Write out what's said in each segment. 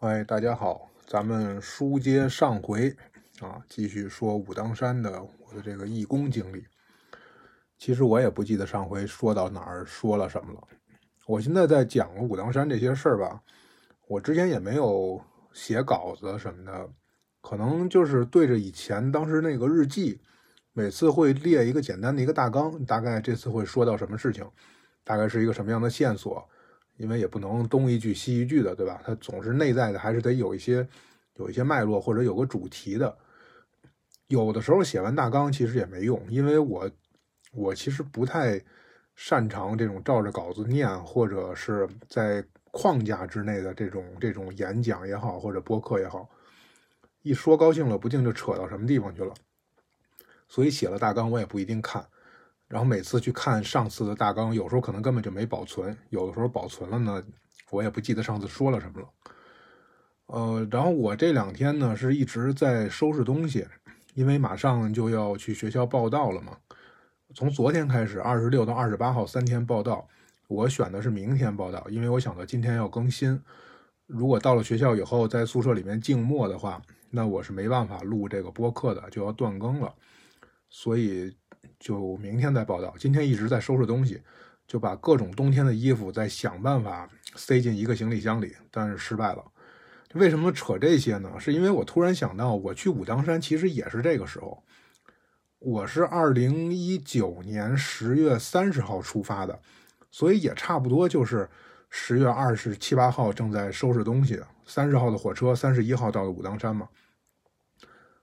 哎，大家好，咱们书接上回啊，继续说武当山的我的这个义工经历。其实我也不记得上回说到哪儿说了什么了。我现在在讲武当山这些事儿吧，我之前也没有写稿子什么的，可能就是对着以前当时那个日记，每次会列一个简单的一个大纲，大概这次会说到什么事情，大概是一个什么样的线索。因为也不能东一句西一句的，对吧？它总是内在的，还是得有一些有一些脉络或者有个主题的。有的时候写完大纲其实也没用，因为我我其实不太擅长这种照着稿子念，或者是在框架之内的这种这种演讲也好，或者播客也好，一说高兴了，不定就扯到什么地方去了。所以写了大纲我也不一定看。然后每次去看上次的大纲，有时候可能根本就没保存，有的时候保存了呢，我也不记得上次说了什么了。呃，然后我这两天呢是一直在收拾东西，因为马上就要去学校报道了嘛。从昨天开始，二十六到二十八号三天报道，我选的是明天报道，因为我想到今天要更新。如果到了学校以后在宿舍里面静默的话，那我是没办法录这个播客的，就要断更了。所以。就明天再报道。今天一直在收拾东西，就把各种冬天的衣服再想办法塞进一个行李箱里，但是失败了。为什么扯这些呢？是因为我突然想到，我去武当山其实也是这个时候。我是二零一九年十月三十号出发的，所以也差不多就是十月二十七八号正在收拾东西。三十号的火车，三十一号到的武当山嘛。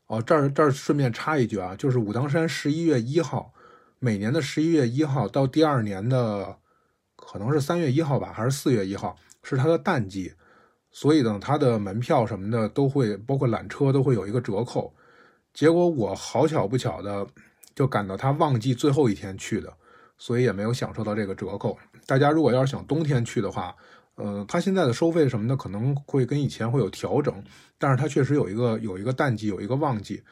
哦，这儿这儿顺便插一句啊，就是武当山十一月一号，每年的十一月一号到第二年的可能是三月一号吧，还是四月一号，是它的淡季，所以呢，它的门票什么的都会，包括缆车都会有一个折扣。结果我好巧不巧的就赶到它旺季最后一天去的，所以也没有享受到这个折扣。大家如果要是想冬天去的话，呃，它现在的收费什么的可能会跟以前会有调整，但是它确实有一个有一个淡季，有一个旺季，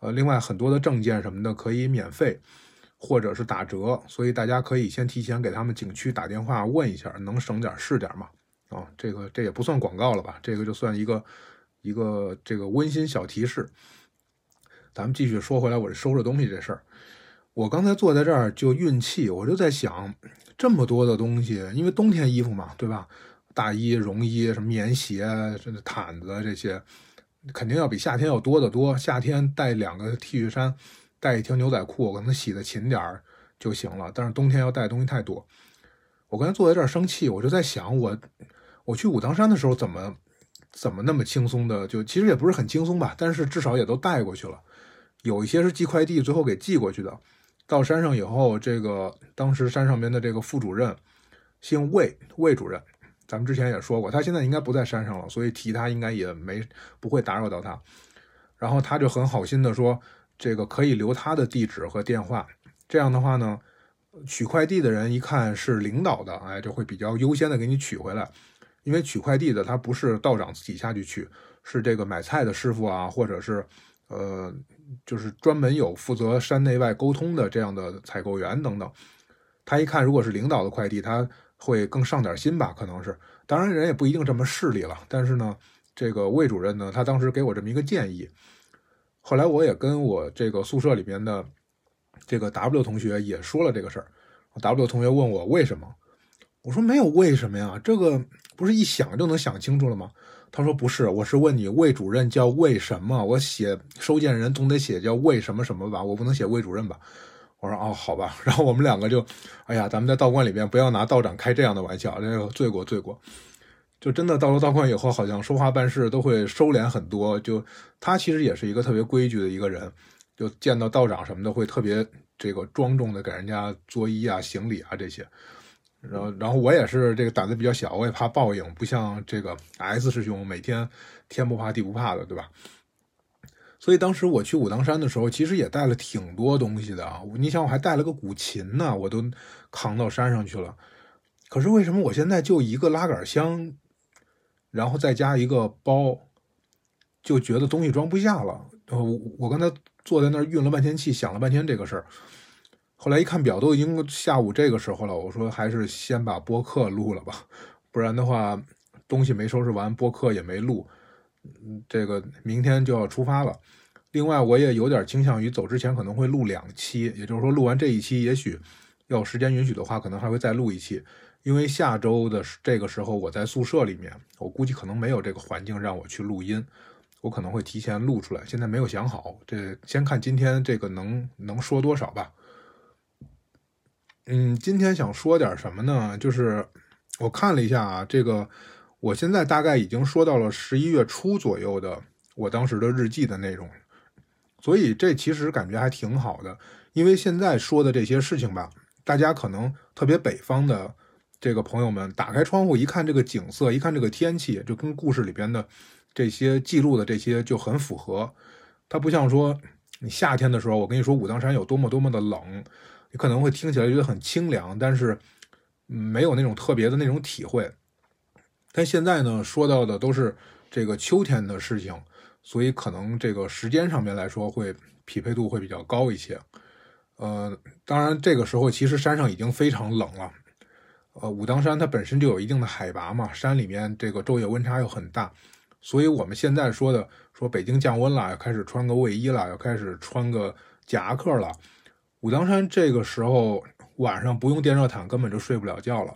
呃，另外很多的证件什么的可以免费或者是打折，所以大家可以先提前给他们景区打电话问一下，能省点是点嘛？啊，这个这也不算广告了吧？这个就算一个一个这个温馨小提示。咱们继续说回来，我这收拾东西这事儿，我刚才坐在这儿就运气，我就在想。这么多的东西，因为冬天衣服嘛，对吧？大衣、绒衣、什么棉鞋、这毯子这些，肯定要比夏天要多得多。夏天带两个 T 恤衫，带一条牛仔裤，可能洗的勤点儿就行了。但是冬天要带东西太多。我刚才坐在这儿生气，我就在想，我我去武当山的时候怎么怎么那么轻松的？就其实也不是很轻松吧，但是至少也都带过去了。有一些是寄快递，最后给寄过去的。到山上以后，这个当时山上边的这个副主任姓魏，魏主任，咱们之前也说过，他现在应该不在山上了，所以提他应该也没不会打扰到他。然后他就很好心的说，这个可以留他的地址和电话，这样的话呢，取快递的人一看是领导的，哎，就会比较优先的给你取回来，因为取快递的他不是道长自己下去取，是这个买菜的师傅啊，或者是。呃，就是专门有负责山内外沟通的这样的采购员等等，他一看如果是领导的快递，他会更上点心吧？可能是，当然人也不一定这么势利了。但是呢，这个魏主任呢，他当时给我这么一个建议，后来我也跟我这个宿舍里面的这个 W 同学也说了这个事儿。W 同学问我为什么，我说没有为什么呀，这个不是一想就能想清楚了吗？他说不是，我是问你魏主任叫魏什么？我写收件人总得写叫魏什么什么吧，我不能写魏主任吧？我说哦，好吧。然后我们两个就，哎呀，咱们在道观里面不要拿道长开这样的玩笑，这个罪过罪过。就真的到了道观以后，好像说话办事都会收敛很多。就他其实也是一个特别规矩的一个人，就见到道长什么的会特别这个庄重的给人家作揖啊、行礼啊这些。然后，然后我也是这个胆子比较小，我也怕报应，不像这个 S 师兄每天天不怕地不怕的，对吧？所以当时我去武当山的时候，其实也带了挺多东西的啊。你想，我还带了个古琴呢，我都扛到山上去了。可是为什么我现在就一个拉杆箱，然后再加一个包，就觉得东西装不下了？我我刚才坐在那儿运了半天气，想了半天这个事儿。后来一看表，都已经下午这个时候了。我说还是先把播客录了吧，不然的话，东西没收拾完，播客也没录，嗯，这个明天就要出发了。另外，我也有点倾向于走之前可能会录两期，也就是说，录完这一期，也许要时间允许的话，可能还会再录一期。因为下周的这个时候我在宿舍里面，我估计可能没有这个环境让我去录音，我可能会提前录出来。现在没有想好，这先看今天这个能能说多少吧。嗯，今天想说点什么呢？就是我看了一下啊，这个我现在大概已经说到了十一月初左右的我当时的日记的内容。所以这其实感觉还挺好的，因为现在说的这些事情吧，大家可能特别北方的这个朋友们，打开窗户一看这个景色，一看这个天气，就跟故事里边的这些记录的这些就很符合。它不像说你夏天的时候，我跟你说武当山有多么多么的冷，可能会听起来觉得很清凉，但是没有那种特别的那种体会。但现在呢，说到的都是这个秋天的事情。所以可能这个时间上面来说会匹配度会比较高一些，呃，当然这个时候其实山上已经非常冷了，呃，武当山它本身就有一定的海拔嘛，山里面这个昼夜温差又很大，所以我们现在说的说北京降温了，要开始穿个卫衣了，要开始穿个夹克了，武当山这个时候晚上不用电热毯根本就睡不了觉了，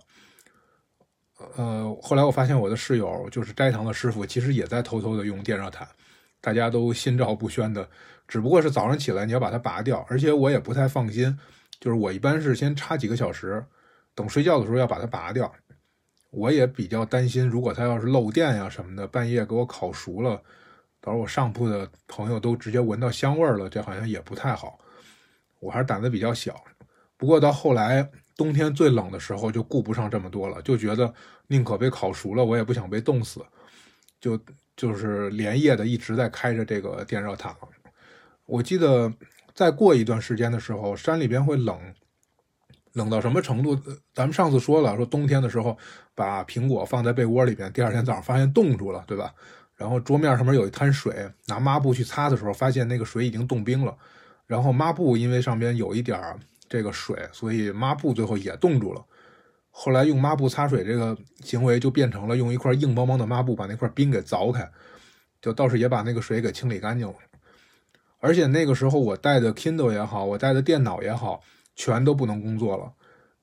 呃，后来我发现我的室友就是斋堂的师傅，其实也在偷偷的用电热毯。大家都心照不宣的，只不过是早上起来你要把它拔掉，而且我也不太放心，就是我一般是先插几个小时，等睡觉的时候要把它拔掉。我也比较担心，如果它要是漏电呀什么的，半夜给我烤熟了，到时候我上铺的朋友都直接闻到香味了，这好像也不太好。我还是胆子比较小，不过到后来冬天最冷的时候就顾不上这么多了，就觉得宁可被烤熟了，我也不想被冻死，就。就是连夜的一直在开着这个电热毯。我记得再过一段时间的时候，山里边会冷，冷到什么程度？咱们上次说了，说冬天的时候把苹果放在被窝里边，第二天早上发现冻住了，对吧？然后桌面上面有一滩水，拿抹布去擦的时候，发现那个水已经冻冰了。然后抹布因为上边有一点这个水，所以抹布最后也冻住了。后来用抹布擦水这个行为就变成了用一块硬邦邦的抹布把那块冰给凿开，就倒是也把那个水给清理干净了。而且那个时候我带的 Kindle 也好，我带的电脑也好，全都不能工作了。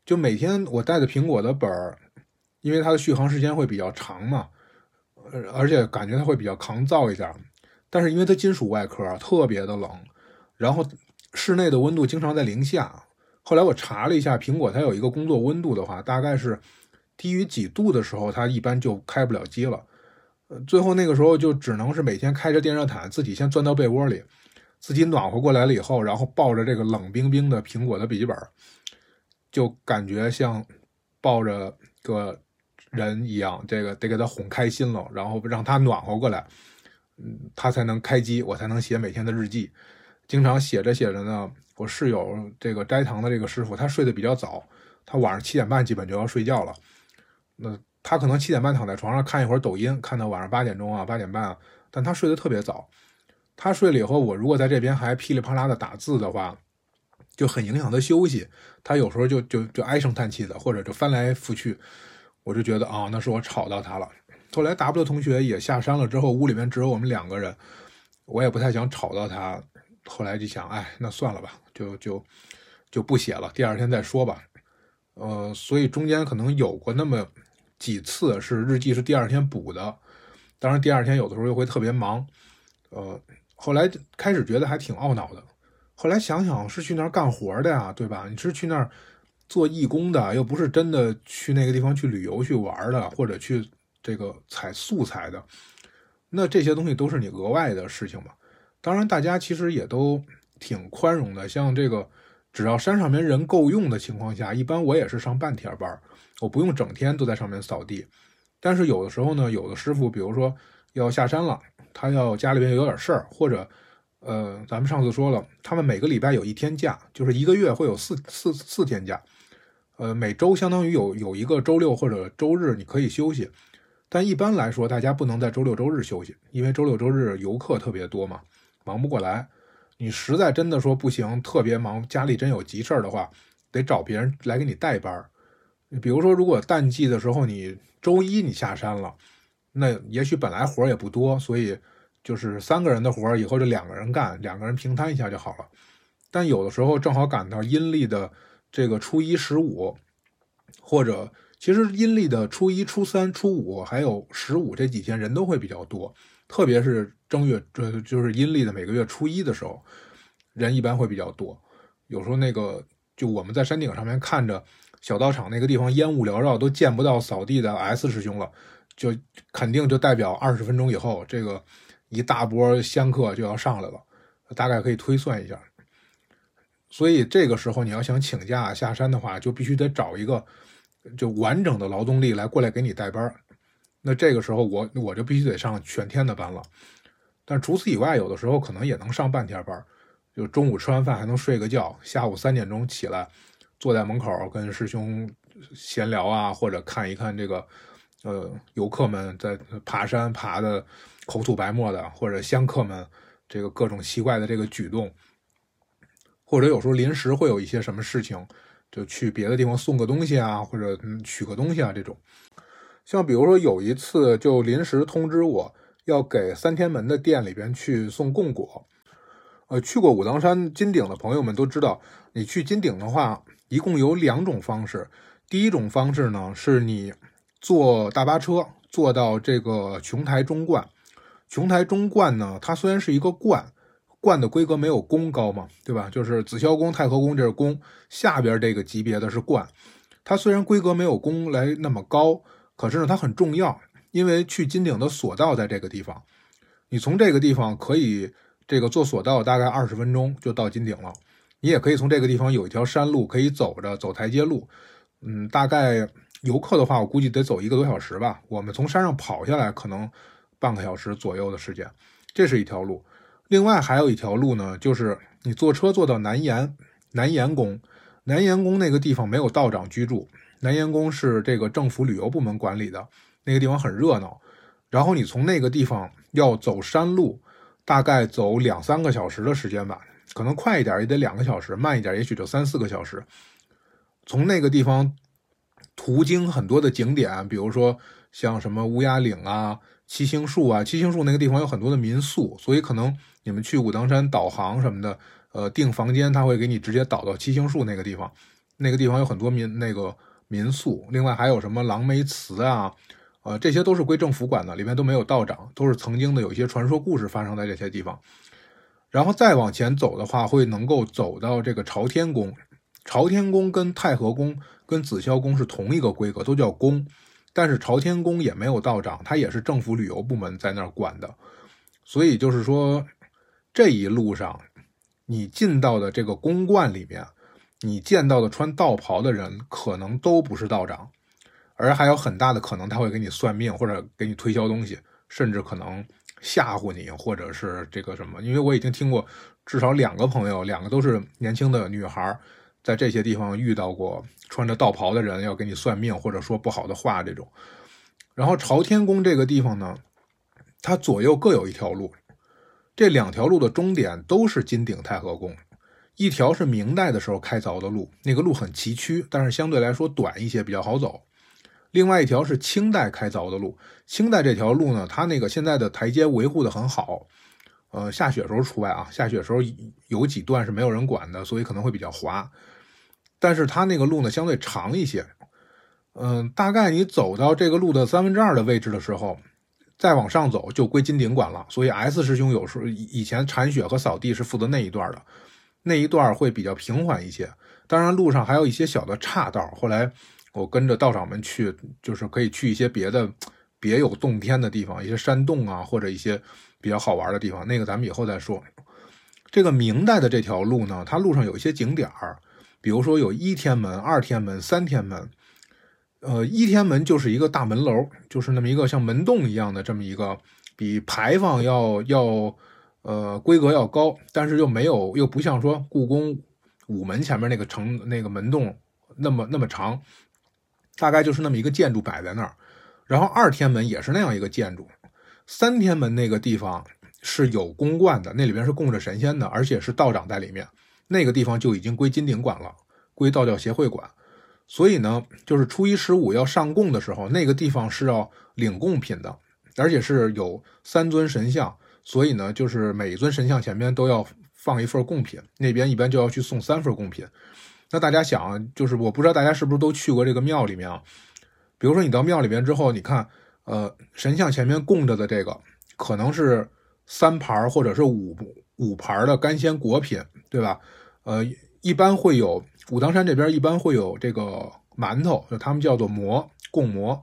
就每天我带的苹果的本儿，因为它的续航时间会比较长嘛，而且感觉它会比较抗造一点。但是因为它金属外壳特别的冷，然后室内的温度经常在零下。后来我查了一下，苹果它有一个工作温度的话，大概是低于几度的时候，它一般就开不了机了。呃，最后那个时候就只能是每天开着电热毯，自己先钻到被窝里，自己暖和过来了以后，然后抱着这个冷冰冰的苹果的笔记本，就感觉像抱着个人一样，这个得给他哄开心了，然后让他暖和过来，嗯，他才能开机，我才能写每天的日记。经常写着写着呢。我室友这个斋堂的这个师傅，他睡得比较早，他晚上七点半基本就要睡觉了。那他可能七点半躺在床上看一会儿抖音，看到晚上八点钟啊、八点半啊，但他睡得特别早。他睡了以后，我如果在这边还噼里啪啦的打字的话，就很影响他休息。他有时候就就就唉声叹气的，或者就翻来覆去，我就觉得啊，那是我吵到他了。后来 W 同学也下山了之后，屋里面只有我们两个人，我也不太想吵到他。后来就想，哎，那算了吧。就就就不写了，第二天再说吧。呃，所以中间可能有过那么几次是日记是第二天补的，当然第二天有的时候又会特别忙。呃，后来开始觉得还挺懊恼的，后来想想是去那儿干活的呀，对吧？你是去那儿做义工的，又不是真的去那个地方去旅游去玩的，或者去这个采素材的，那这些东西都是你额外的事情嘛。当然，大家其实也都。挺宽容的，像这个，只要山上面人够用的情况下，一般我也是上半天班，我不用整天都在上面扫地。但是有的时候呢，有的师傅，比如说要下山了，他要家里边有点事儿，或者，呃，咱们上次说了，他们每个礼拜有一天假，就是一个月会有四四四天假，呃，每周相当于有有一个周六或者周日你可以休息，但一般来说，大家不能在周六周日休息，因为周六周日游客特别多嘛，忙不过来。你实在真的说不行，特别忙，家里真有急事儿的话，得找别人来给你代班儿。比如说，如果淡季的时候，你周一你下山了，那也许本来活儿也不多，所以就是三个人的活儿以后就两个人干，两个人平摊一下就好了。但有的时候正好赶到阴历的这个初一、十五，或者其实阴历的初一、初三、初五还有十五这几天人都会比较多，特别是正月，这就是阴历的每个月初一的时候，人一般会比较多。有时候那个就我们在山顶上面看着小道场那个地方烟雾缭绕，都见不到扫地的 S 师兄了，就肯定就代表二十分钟以后，这个一大波香客就要上来了，大概可以推算一下。所以这个时候你要想请假下山的话，就必须得找一个就完整的劳动力来过来给你带班那这个时候我我就必须得上全天的班了。但除此以外，有的时候可能也能上半天班就中午吃完饭还能睡个觉，下午三点钟起来，坐在门口跟师兄闲聊啊，或者看一看这个呃游客们在爬山爬的口吐白沫的，或者香客们这个各种奇怪的这个举动，或者有时候临时会有一些什么事情，就去别的地方送个东西啊，或者取个东西啊这种。像比如说有一次就临时通知我要给三天门的店里边去送供果。呃，去过武当山金顶的朋友们都知道，你去金顶的话，一共有两种方式。第一种方式呢，是你坐大巴车坐到这个琼台中观。琼台中观呢，它虽然是一个观，观的规格没有宫高嘛，对吧？就是紫霄宫、太和宫这是宫，下边这个级别的是观。它虽然规格没有宫来那么高，可是呢，它很重要，因为去金顶的索道在这个地方，你从这个地方可以。这个坐索道大概二十分钟就到金顶了，你也可以从这个地方有一条山路可以走着走台阶路，嗯，大概游客的话，我估计得走一个多小时吧。我们从山上跑下来可能半个小时左右的时间，这是一条路。另外还有一条路呢，就是你坐车坐到南岩南岩宫，南岩宫那个地方没有道长居住，南岩宫是这个政府旅游部门管理的，那个地方很热闹。然后你从那个地方要走山路。大概走两三个小时的时间吧，可能快一点也得两个小时，慢一点也许就三四个小时。从那个地方途经很多的景点，比如说像什么乌鸦岭啊、七星树啊，七星树那个地方有很多的民宿，所以可能你们去武当山导航什么的，呃，订房间他会给你直接导到七星树那个地方，那个地方有很多民那个民宿，另外还有什么狼梅祠啊。呃，这些都是归政府管的，里面都没有道长，都是曾经的有一些传说故事发生在这些地方。然后再往前走的话，会能够走到这个朝天宫。朝天宫跟太和宫、跟紫霄宫是同一个规格，都叫宫。但是朝天宫也没有道长，它也是政府旅游部门在那儿管的。所以就是说，这一路上你进到的这个宫观里面，你见到的穿道袍的人，可能都不是道长。而还有很大的可能，他会给你算命，或者给你推销东西，甚至可能吓唬你，或者是这个什么。因为我已经听过至少两个朋友，两个都是年轻的女孩，在这些地方遇到过穿着道袍的人要给你算命，或者说不好的话这种。然后朝天宫这个地方呢，它左右各有一条路，这两条路的终点都是金顶太和宫，一条是明代的时候开凿的路，那个路很崎岖，但是相对来说短一些，比较好走。另外一条是清代开凿的路，清代这条路呢，它那个现在的台阶维护的很好，呃，下雪时候除外啊，下雪时候有几段是没有人管的，所以可能会比较滑。但是它那个路呢相对长一些，嗯，大概你走到这个路的三分之二的位置的时候，再往上走就归金顶管了。所以 S 师兄有时候以前铲雪和扫地是负责那一段的，那一段会比较平缓一些。当然路上还有一些小的岔道，后来。我跟着道长们去，就是可以去一些别的别有洞天的地方，一些山洞啊，或者一些比较好玩的地方。那个咱们以后再说。这个明代的这条路呢，它路上有一些景点儿，比如说有一天门、二天门、三天门。呃，一天门就是一个大门楼，就是那么一个像门洞一样的这么一个，比牌坊要要呃规格要高，但是又没有又不像说故宫午门前面那个城那个门洞那么那么长。大概就是那么一个建筑摆在那儿，然后二天门也是那样一个建筑，三天门那个地方是有宫观的，那里边是供着神仙的，而且是道长在里面，那个地方就已经归金顶管了，归道教协会管。所以呢，就是初一十五要上供的时候，那个地方是要领贡品的，而且是有三尊神像，所以呢，就是每一尊神像前面都要放一份贡品，那边一般就要去送三份贡品。那大家想，就是我不知道大家是不是都去过这个庙里面啊？比如说你到庙里面之后，你看，呃，神像前面供着的这个可能是三盘或者是五五盘的干鲜果品，对吧？呃，一般会有武当山这边一般会有这个馒头，就他们叫做馍供馍，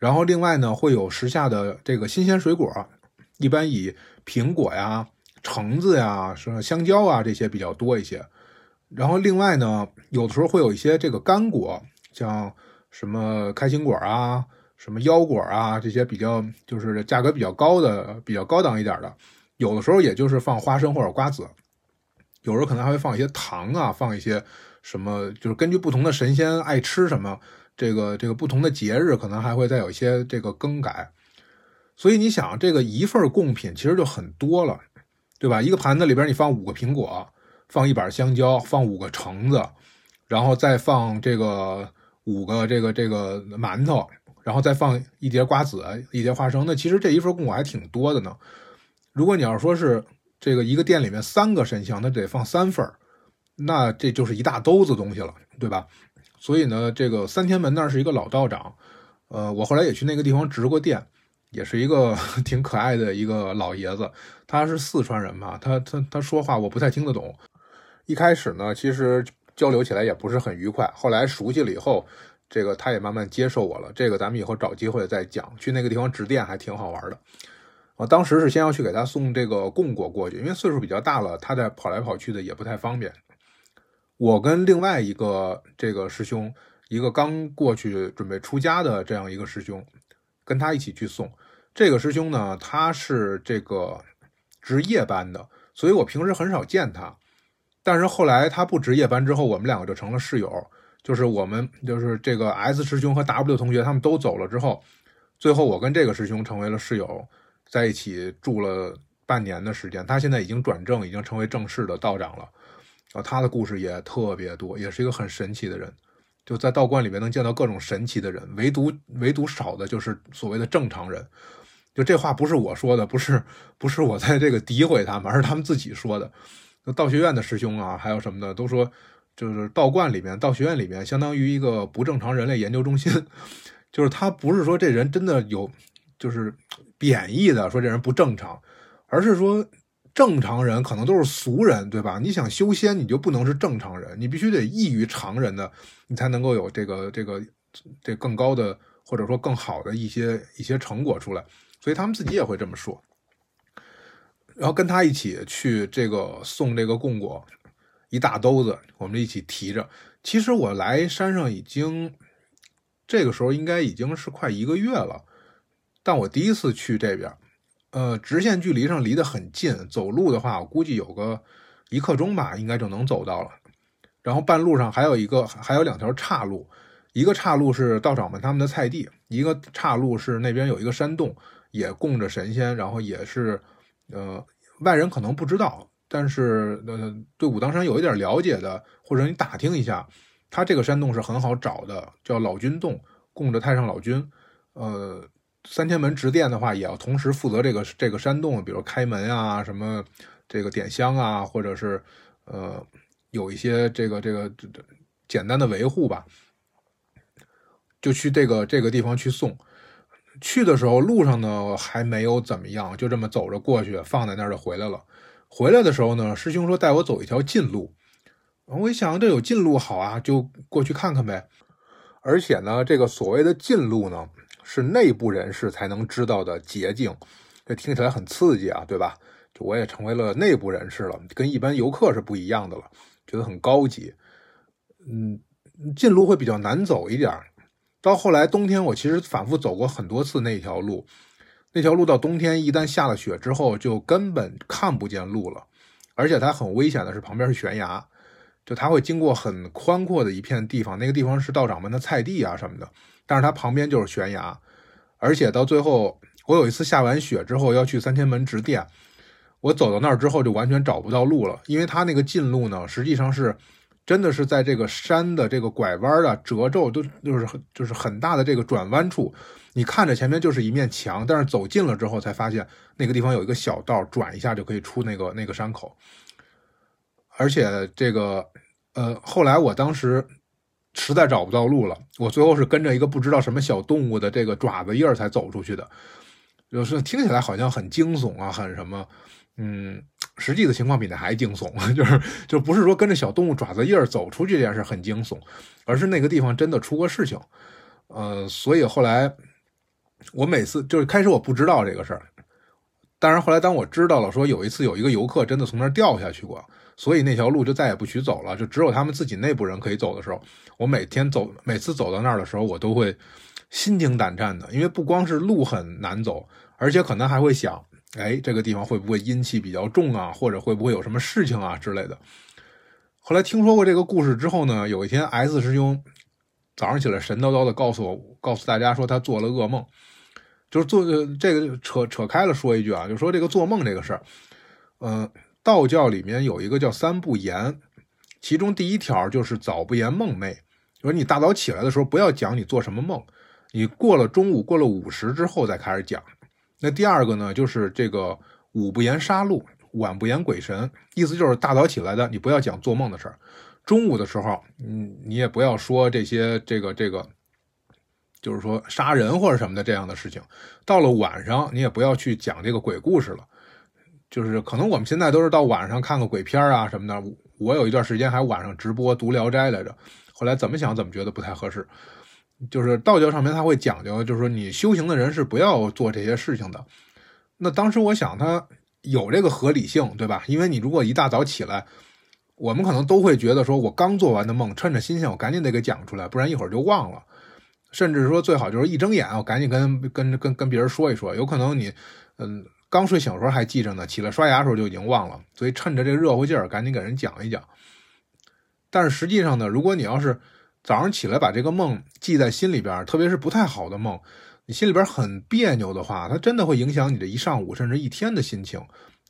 然后另外呢会有时下的这个新鲜水果，一般以苹果呀、橙子呀、什么香蕉啊这些比较多一些。然后另外呢，有的时候会有一些这个干果，像什么开心果啊、什么腰果啊这些比较就是价格比较高的、比较高档一点的。有的时候也就是放花生或者瓜子，有时候可能还会放一些糖啊，放一些什么，就是根据不同的神仙爱吃什么，这个这个不同的节日可能还会再有一些这个更改。所以你想，这个一份贡品其实就很多了，对吧？一个盘子里边你放五个苹果。放一板香蕉，放五个橙子，然后再放这个五个这个这个馒头，然后再放一碟瓜子，一碟花生。那其实这一份贡果还挺多的呢。如果你要说是这个一个店里面三个神像，那得放三份那这就是一大兜子东西了，对吧？所以呢，这个三天门那是一个老道长，呃，我后来也去那个地方值过店。也是一个 挺可爱的一个老爷子，他是四川人嘛，他他他说话我不太听得懂。一开始呢，其实交流起来也不是很愉快。后来熟悉了以后，这个他也慢慢接受我了。这个咱们以后找机会再讲。去那个地方值店还挺好玩的。我当时是先要去给他送这个贡果过去，因为岁数比较大了，他在跑来跑去的也不太方便。我跟另外一个这个师兄，一个刚过去准备出家的这样一个师兄，跟他一起去送。这个师兄呢，他是这个值夜班的，所以我平时很少见他。但是后来他不值夜班之后，我们两个就成了室友。就是我们就是这个 S 师兄和 W 同学他们都走了之后，最后我跟这个师兄成为了室友，在一起住了半年的时间。他现在已经转正，已经成为正式的道长了。啊，他的故事也特别多，也是一个很神奇的人。就在道观里面能见到各种神奇的人，唯独唯独少的就是所谓的正常人。就这话不是我说的，不是不是我在这个诋毁他们，而是他们自己说的。道学院的师兄啊，还有什么的，都说就是道观里面、道学院里面，相当于一个不正常人类研究中心。就是他不是说这人真的有，就是贬义的说这人不正常，而是说正常人可能都是俗人，对吧？你想修仙，你就不能是正常人，你必须得异于常人的，你才能够有这个这个这更高的或者说更好的一些一些成果出来。所以他们自己也会这么说。然后跟他一起去这个送这个供果，一大兜子，我们一起提着。其实我来山上已经，这个时候应该已经是快一个月了。但我第一次去这边，呃，直线距离上离得很近，走路的话，我估计有个一刻钟吧，应该就能走到了。然后半路上还有一个，还有两条岔路，一个岔路是道长们他们的菜地，一个岔路是那边有一个山洞，也供着神仙，然后也是。呃，外人可能不知道，但是呃，对武当山有一点了解的，或者你打听一下，它这个山洞是很好找的，叫老君洞，供着太上老君。呃，三天门值殿的话，也要同时负责这个这个山洞，比如开门啊，什么这个点香啊，或者是呃有一些这个这个这这简单的维护吧，就去这个这个地方去送。去的时候路上呢还没有怎么样，就这么走着过去，放在那儿就回来了。回来的时候呢，师兄说带我走一条近路，我一想这有近路好啊，就过去看看呗。而且呢，这个所谓的近路呢，是内部人士才能知道的捷径，这听起来很刺激啊，对吧？就我也成为了内部人士了，跟一般游客是不一样的了，觉得很高级。嗯，近路会比较难走一点。到后来冬天，我其实反复走过很多次那条路，那条路到冬天一旦下了雪之后，就根本看不见路了，而且它很危险的是旁边是悬崖，就它会经过很宽阔的一片地方，那个地方是道长们的菜地啊什么的，但是它旁边就是悬崖，而且到最后，我有一次下完雪之后要去三天门直殿，我走到那儿之后就完全找不到路了，因为它那个近路呢，实际上是真的是在这个山的这个拐弯的、褶皱都就是就是很大的这个转弯处，你看着前面就是一面墙，但是走近了之后才发现那个地方有一个小道，转一下就可以出那个那个山口。而且这个呃，后来我当时实在找不到路了，我最后是跟着一个不知道什么小动物的这个爪子印儿才走出去的。就是听起来好像很惊悚啊，很什么，嗯。实际的情况比那还惊悚，就是就不是说跟着小动物爪子印儿走出去这件事很惊悚，而是那个地方真的出过事情，呃，所以后来我每次就是开始我不知道这个事儿，但是后来当我知道了，说有一次有一个游客真的从那儿掉下去过，所以那条路就再也不许走了，就只有他们自己内部人可以走的时候，我每天走每次走到那儿的时候，我都会心惊胆战的，因为不光是路很难走，而且可能还会想。哎，这个地方会不会阴气比较重啊？或者会不会有什么事情啊之类的？后来听说过这个故事之后呢，有一天 S 师兄早上起来神叨叨的告诉我，告诉大家说他做了噩梦，就是做这个扯扯开了说一句啊，就说这个做梦这个事儿，嗯，道教里面有一个叫三不言，其中第一条就是早不言梦寐，说你大早起来的时候不要讲你做什么梦，你过了中午过了午时之后再开始讲。那第二个呢，就是这个午不言杀戮，晚不言鬼神，意思就是大早起来的，你不要讲做梦的事儿；中午的时候，嗯，你也不要说这些这个这个，就是说杀人或者什么的这样的事情。到了晚上，你也不要去讲这个鬼故事了。就是可能我们现在都是到晚上看个鬼片啊什么的。我有一段时间还晚上直播读《聊斋》来着，后来怎么想怎么觉得不太合适。就是道教上面他会讲究，就是说你修行的人是不要做这些事情的。那当时我想，他有这个合理性，对吧？因为你如果一大早起来，我们可能都会觉得说，我刚做完的梦，趁着新鲜，我赶紧得给讲出来，不然一会儿就忘了。甚至说最好就是一睁眼，我赶紧跟跟跟跟别人说一说。有可能你嗯刚睡醒的时候还记着呢，起来刷牙的时候就已经忘了。所以趁着这热乎劲儿，赶紧给人讲一讲。但是实际上呢，如果你要是早上起来把这个梦记在心里边，特别是不太好的梦，你心里边很别扭的话，它真的会影响你这一上午甚至一天的心情。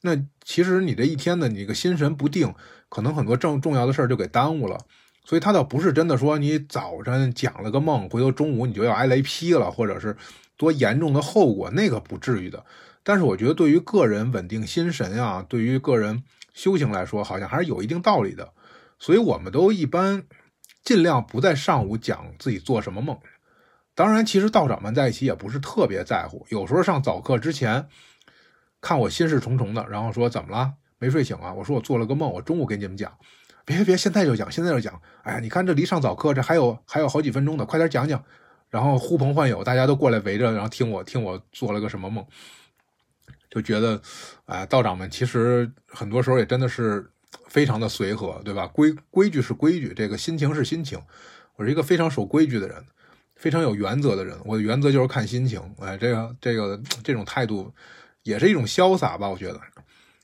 那其实你这一天的你个心神不定，可能很多重重要的事儿就给耽误了。所以它倒不是真的说你早晨讲了个梦，回头中午你就要挨雷劈了，或者是多严重的后果，那个不至于的。但是我觉得对于个人稳定心神啊，对于个人修行来说，好像还是有一定道理的。所以我们都一般。尽量不在上午讲自己做什么梦。当然，其实道长们在一起也不是特别在乎。有时候上早课之前，看我心事重重的，然后说怎么了？没睡醒啊？我说我做了个梦，我中午给你们讲。别别，现在就讲，现在就讲。哎呀，你看这离上早课这还有还有好几分钟呢，快点讲讲。然后呼朋唤友，大家都过来围着，然后听我听我做了个什么梦，就觉得，哎，道长们其实很多时候也真的是。非常的随和，对吧？规规矩是规矩，这个心情是心情。我是一个非常守规矩的人，非常有原则的人。我的原则就是看心情。哎，这个这个这种态度也是一种潇洒吧？我觉得。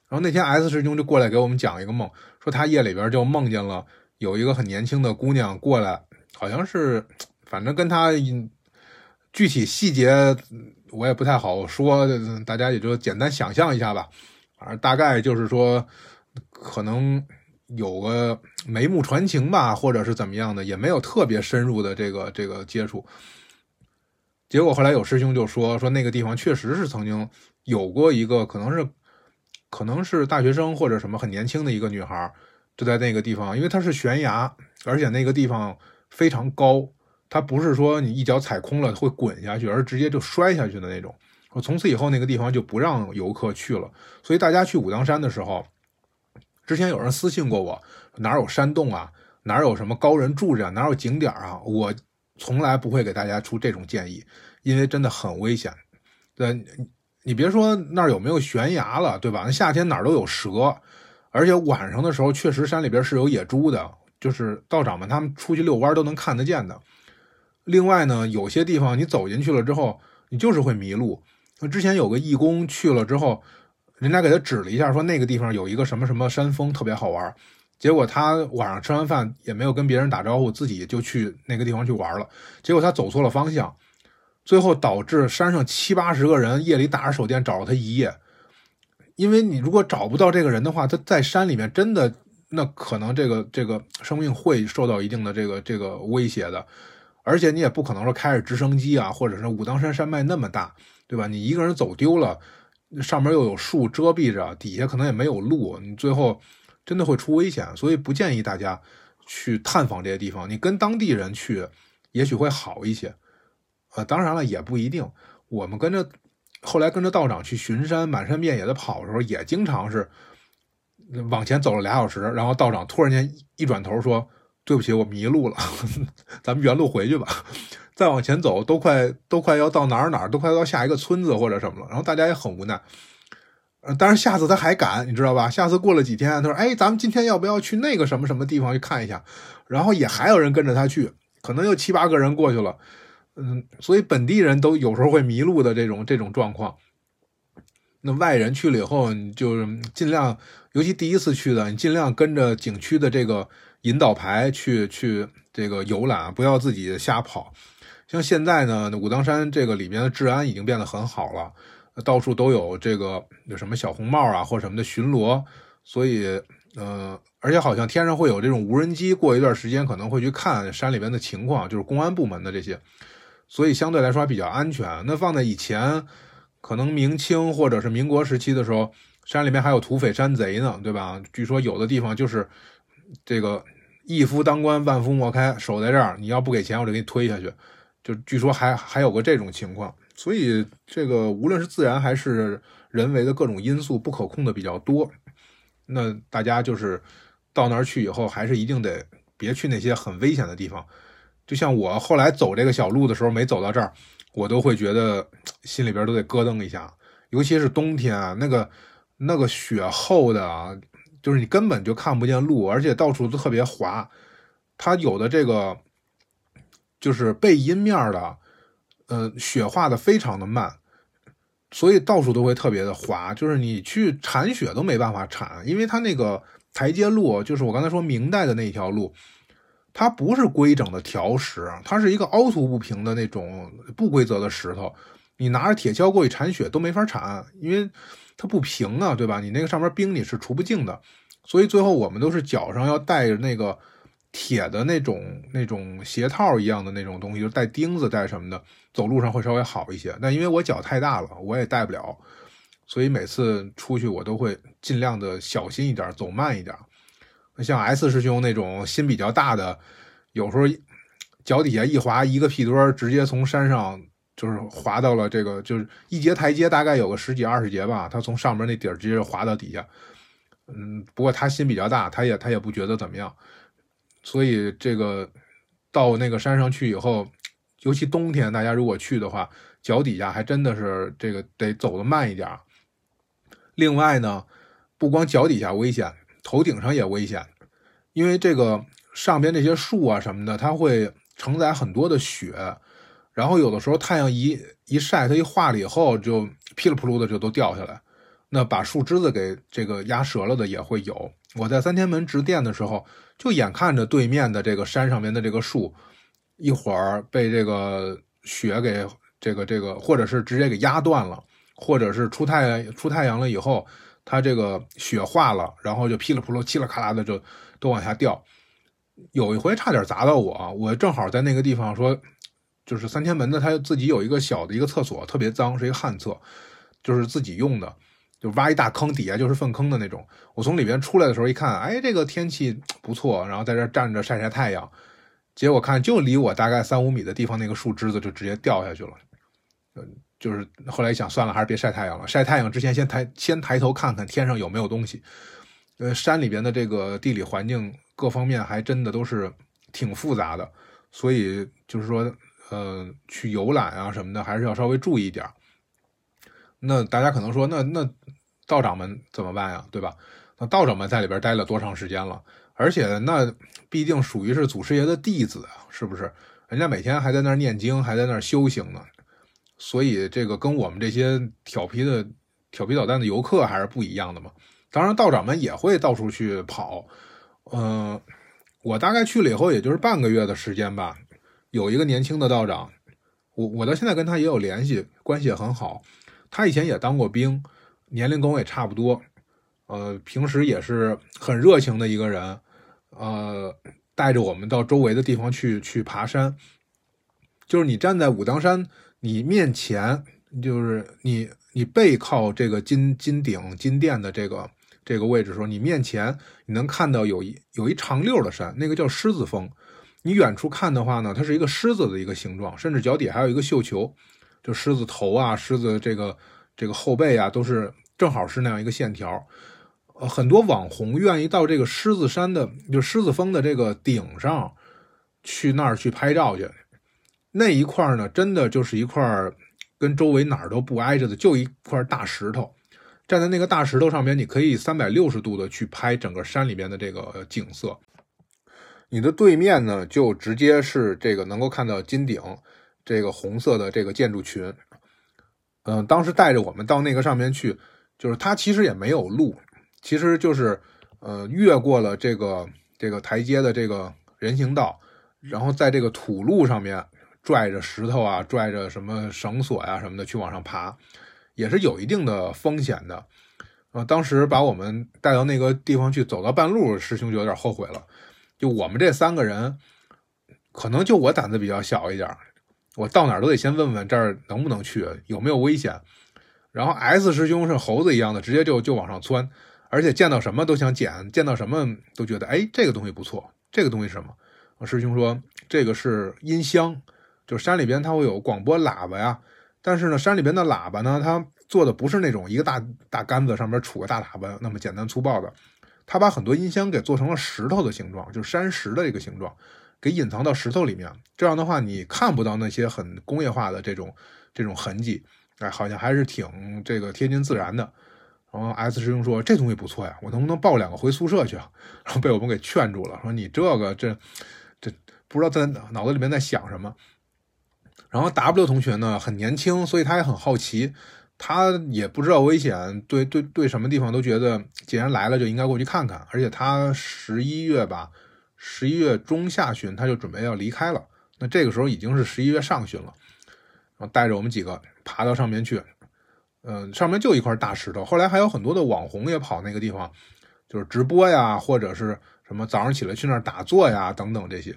然后那天 S 师兄就过来给我们讲一个梦，说他夜里边就梦见了有一个很年轻的姑娘过来，好像是，反正跟他具体细节我也不太好说，大家也就简单想象一下吧。反正大概就是说。可能有个眉目传情吧，或者是怎么样的，也没有特别深入的这个这个接触。结果后来有师兄就说说那个地方确实是曾经有过一个，可能是可能是大学生或者什么很年轻的一个女孩，就在那个地方，因为它是悬崖，而且那个地方非常高，它不是说你一脚踩空了会滚下去，而直接就摔下去的那种。从此以后那个地方就不让游客去了，所以大家去武当山的时候。之前有人私信过我，哪有山洞啊？哪有什么高人住着？哪有景点啊？我从来不会给大家出这种建议，因为真的很危险。对，你别说那儿有没有悬崖了，对吧？那夏天哪儿都有蛇，而且晚上的时候确实山里边是有野猪的，就是道长们他们出去遛弯都能看得见的。另外呢，有些地方你走进去了之后，你就是会迷路。之前有个义工去了之后。人家给他指了一下，说那个地方有一个什么什么山峰，特别好玩。结果他晚上吃完饭也没有跟别人打招呼，自己就去那个地方去玩了。结果他走错了方向，最后导致山上七八十个人夜里打着手电找了他一夜。因为你如果找不到这个人的话，他在山里面真的那可能这个这个生命会受到一定的这个这个威胁的。而且你也不可能说开着直升机啊，或者是武当山山脉那么大，对吧？你一个人走丢了，上面又有树遮蔽着，底下可能也没有路，你最后真的会出危险。所以不建议大家去探访这些地方。你跟当地人去，也许会好一些。呃，当然了，也不一定。我们跟着后来跟着道长去巡山，满山遍野的跑的时候，也经常是往前走了俩小时，然后道长突然间一转头说。对不起，我迷路了，咱们原路回去吧。再往前走，都快都快要到哪儿哪儿，都快到下一个村子或者什么了。然后大家也很无奈。呃，但是下次他还敢，你知道吧？下次过了几天，他说：“哎，咱们今天要不要去那个什么什么地方去看一下？”然后也还有人跟着他去，可能有七八个人过去了。嗯，所以本地人都有时候会迷路的这种这种状况。那外人去了以后，你就尽量，尤其第一次去的，你尽量跟着景区的这个。引导牌去去这个游览，不要自己瞎跑。像现在呢，武当山这个里面的治安已经变得很好了，到处都有这个有什么小红帽啊或什么的巡逻，所以呃，而且好像天上会有这种无人机，过一段时间可能会去看山里边的情况，就是公安部门的这些，所以相对来说还比较安全。那放在以前，可能明清或者是民国时期的时候，山里面还有土匪山贼呢，对吧？据说有的地方就是这个。一夫当关，万夫莫开，守在这儿，你要不给钱，我就给你推下去。就据说还还有个这种情况，所以这个无论是自然还是人为的各种因素，不可控的比较多。那大家就是到那儿去以后，还是一定得别去那些很危险的地方。就像我后来走这个小路的时候，没走到这儿，我都会觉得心里边都得咯噔一下，尤其是冬天啊，那个那个雪厚的啊。就是你根本就看不见路，而且到处都特别滑。它有的这个就是背阴面的，呃，雪化的非常的慢，所以到处都会特别的滑。就是你去铲雪都没办法铲，因为它那个台阶路，就是我刚才说明代的那一条路，它不是规整的条石，它是一个凹凸不平的那种不规则的石头。你拿着铁锹过去铲雪都没法铲，因为。它不平啊，对吧？你那个上面冰你是除不净的，所以最后我们都是脚上要带着那个铁的那种那种鞋套一样的那种东西，就带钉子带什么的，走路上会稍微好一些。但因为我脚太大了，我也带不了，所以每次出去我都会尽量的小心一点，走慢一点。像 S 师兄那种心比较大的，有时候脚底下一滑，一个屁墩儿直接从山上。就是滑到了这个，就是一节台阶，大概有个十几二十节吧。他从上面那底儿直接滑到底下，嗯，不过他心比较大，他也他也不觉得怎么样。所以这个到那个山上去以后，尤其冬天，大家如果去的话，脚底下还真的是这个得走得慢一点。另外呢，不光脚底下危险，头顶上也危险，因为这个上边那些树啊什么的，它会承载很多的雪。然后有的时候太阳一一晒，它一化了以后，就噼里扑噜的就都掉下来，那把树枝子给这个压折了的也会有。我在三天门值店的时候，就眼看着对面的这个山上面的这个树，一会儿被这个雪给这个这个，或者是直接给压断了，或者是出太出太阳了以后，它这个雪化了，然后就噼里扑噜、嘁哩喀啦的就都往下掉。有一回差点砸到我，我正好在那个地方说。就是三天门的，他自己有一个小的一个厕所，特别脏，是一个旱厕，就是自己用的，就挖一大坑，底下就是粪坑的那种。我从里边出来的时候一看，哎，这个天气不错，然后在这站着晒晒太阳，结果看就离我大概三五米的地方，那个树枝子就直接掉下去了。嗯，就是后来想算了，还是别晒太阳了。晒太阳之前先抬先抬头看看天上有没有东西。呃，山里边的这个地理环境各方面还真的都是挺复杂的，所以就是说。呃，去游览啊什么的，还是要稍微注意一点。那大家可能说，那那道长们怎么办呀？对吧？那道长们在里边待了多长时间了？而且那毕竟属于是祖师爷的弟子啊，是不是？人家每天还在那儿念经，还在那儿修行呢。所以这个跟我们这些调皮的、调皮捣蛋的游客还是不一样的嘛。当然，道长们也会到处去跑。嗯，我大概去了以后，也就是半个月的时间吧。有一个年轻的道长，我我到现在跟他也有联系，关系也很好。他以前也当过兵，年龄跟我也差不多，呃，平时也是很热情的一个人，呃，带着我们到周围的地方去去爬山。就是你站在武当山，你面前就是你你背靠这个金金顶金殿的这个这个位置的时候，你面前你能看到有一有一长溜的山，那个叫狮子峰。你远处看的话呢，它是一个狮子的一个形状，甚至脚底还有一个绣球，就狮子头啊，狮子这个这个后背啊，都是正好是那样一个线条。呃，很多网红愿意到这个狮子山的，就狮子峰的这个顶上去那儿去拍照去。那一块呢，真的就是一块跟周围哪儿都不挨着的，就一块大石头。站在那个大石头上面，你可以三百六十度的去拍整个山里边的这个景色。你的对面呢，就直接是这个能够看到金顶这个红色的这个建筑群。嗯，当时带着我们到那个上面去，就是它其实也没有路，其实就是呃越过了这个这个台阶的这个人行道，然后在这个土路上面拽着石头啊，拽着什么绳索呀什么的去往上爬，也是有一定的风险的。啊，当时把我们带到那个地方去，走到半路，师兄就有点后悔了。就我们这三个人，可能就我胆子比较小一点，我到哪儿都得先问问这儿能不能去，有没有危险。然后 S 师兄是猴子一样的，直接就就往上窜，而且见到什么都想捡，见到什么都觉得哎这个东西不错，这个东西是什么？我师兄说这个是音箱，就山里边它会有广播喇叭呀，但是呢山里边的喇叭呢，它做的不是那种一个大大杆子上面杵个大喇叭那么简单粗暴的。他把很多音箱给做成了石头的形状，就是山石的一个形状，给隐藏到石头里面。这样的话，你看不到那些很工业化的这种这种痕迹，哎，好像还是挺这个贴近自然的。然后 S 师兄说：“这东西不错呀，我能不能抱两个回宿舍去？”然后被我们给劝住了，说：“你这个这这不知道在脑子里面在想什么。”然后 W 同学呢很年轻，所以他也很好奇。他也不知道危险，对对对，什么地方都觉得既然来了就应该过去看看。而且他十一月吧，十一月中下旬他就准备要离开了。那这个时候已经是十一月上旬了，然后带着我们几个爬到上面去。嗯，上面就一块大石头。后来还有很多的网红也跑那个地方，就是直播呀，或者是什么早上起来去那儿打坐呀等等这些。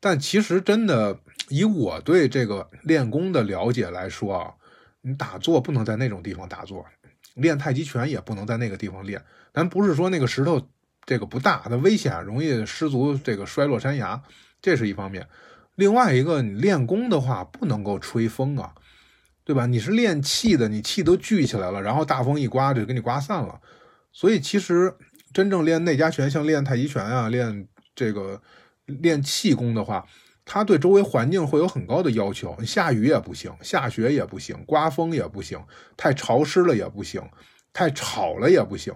但其实真的以我对这个练功的了解来说啊。你打坐不能在那种地方打坐，练太极拳也不能在那个地方练。咱不是说那个石头这个不大，它危险，容易失足这个摔落山崖，这是一方面。另外一个，你练功的话不能够吹风啊，对吧？你是练气的，你气都聚起来了，然后大风一刮就给你刮散了。所以其实真正练内家拳，像练太极拳啊，练这个练气功的话。它对周围环境会有很高的要求，下雨也不行，下雪也不行，刮风也不行，太潮湿了也不行，太吵了也不行。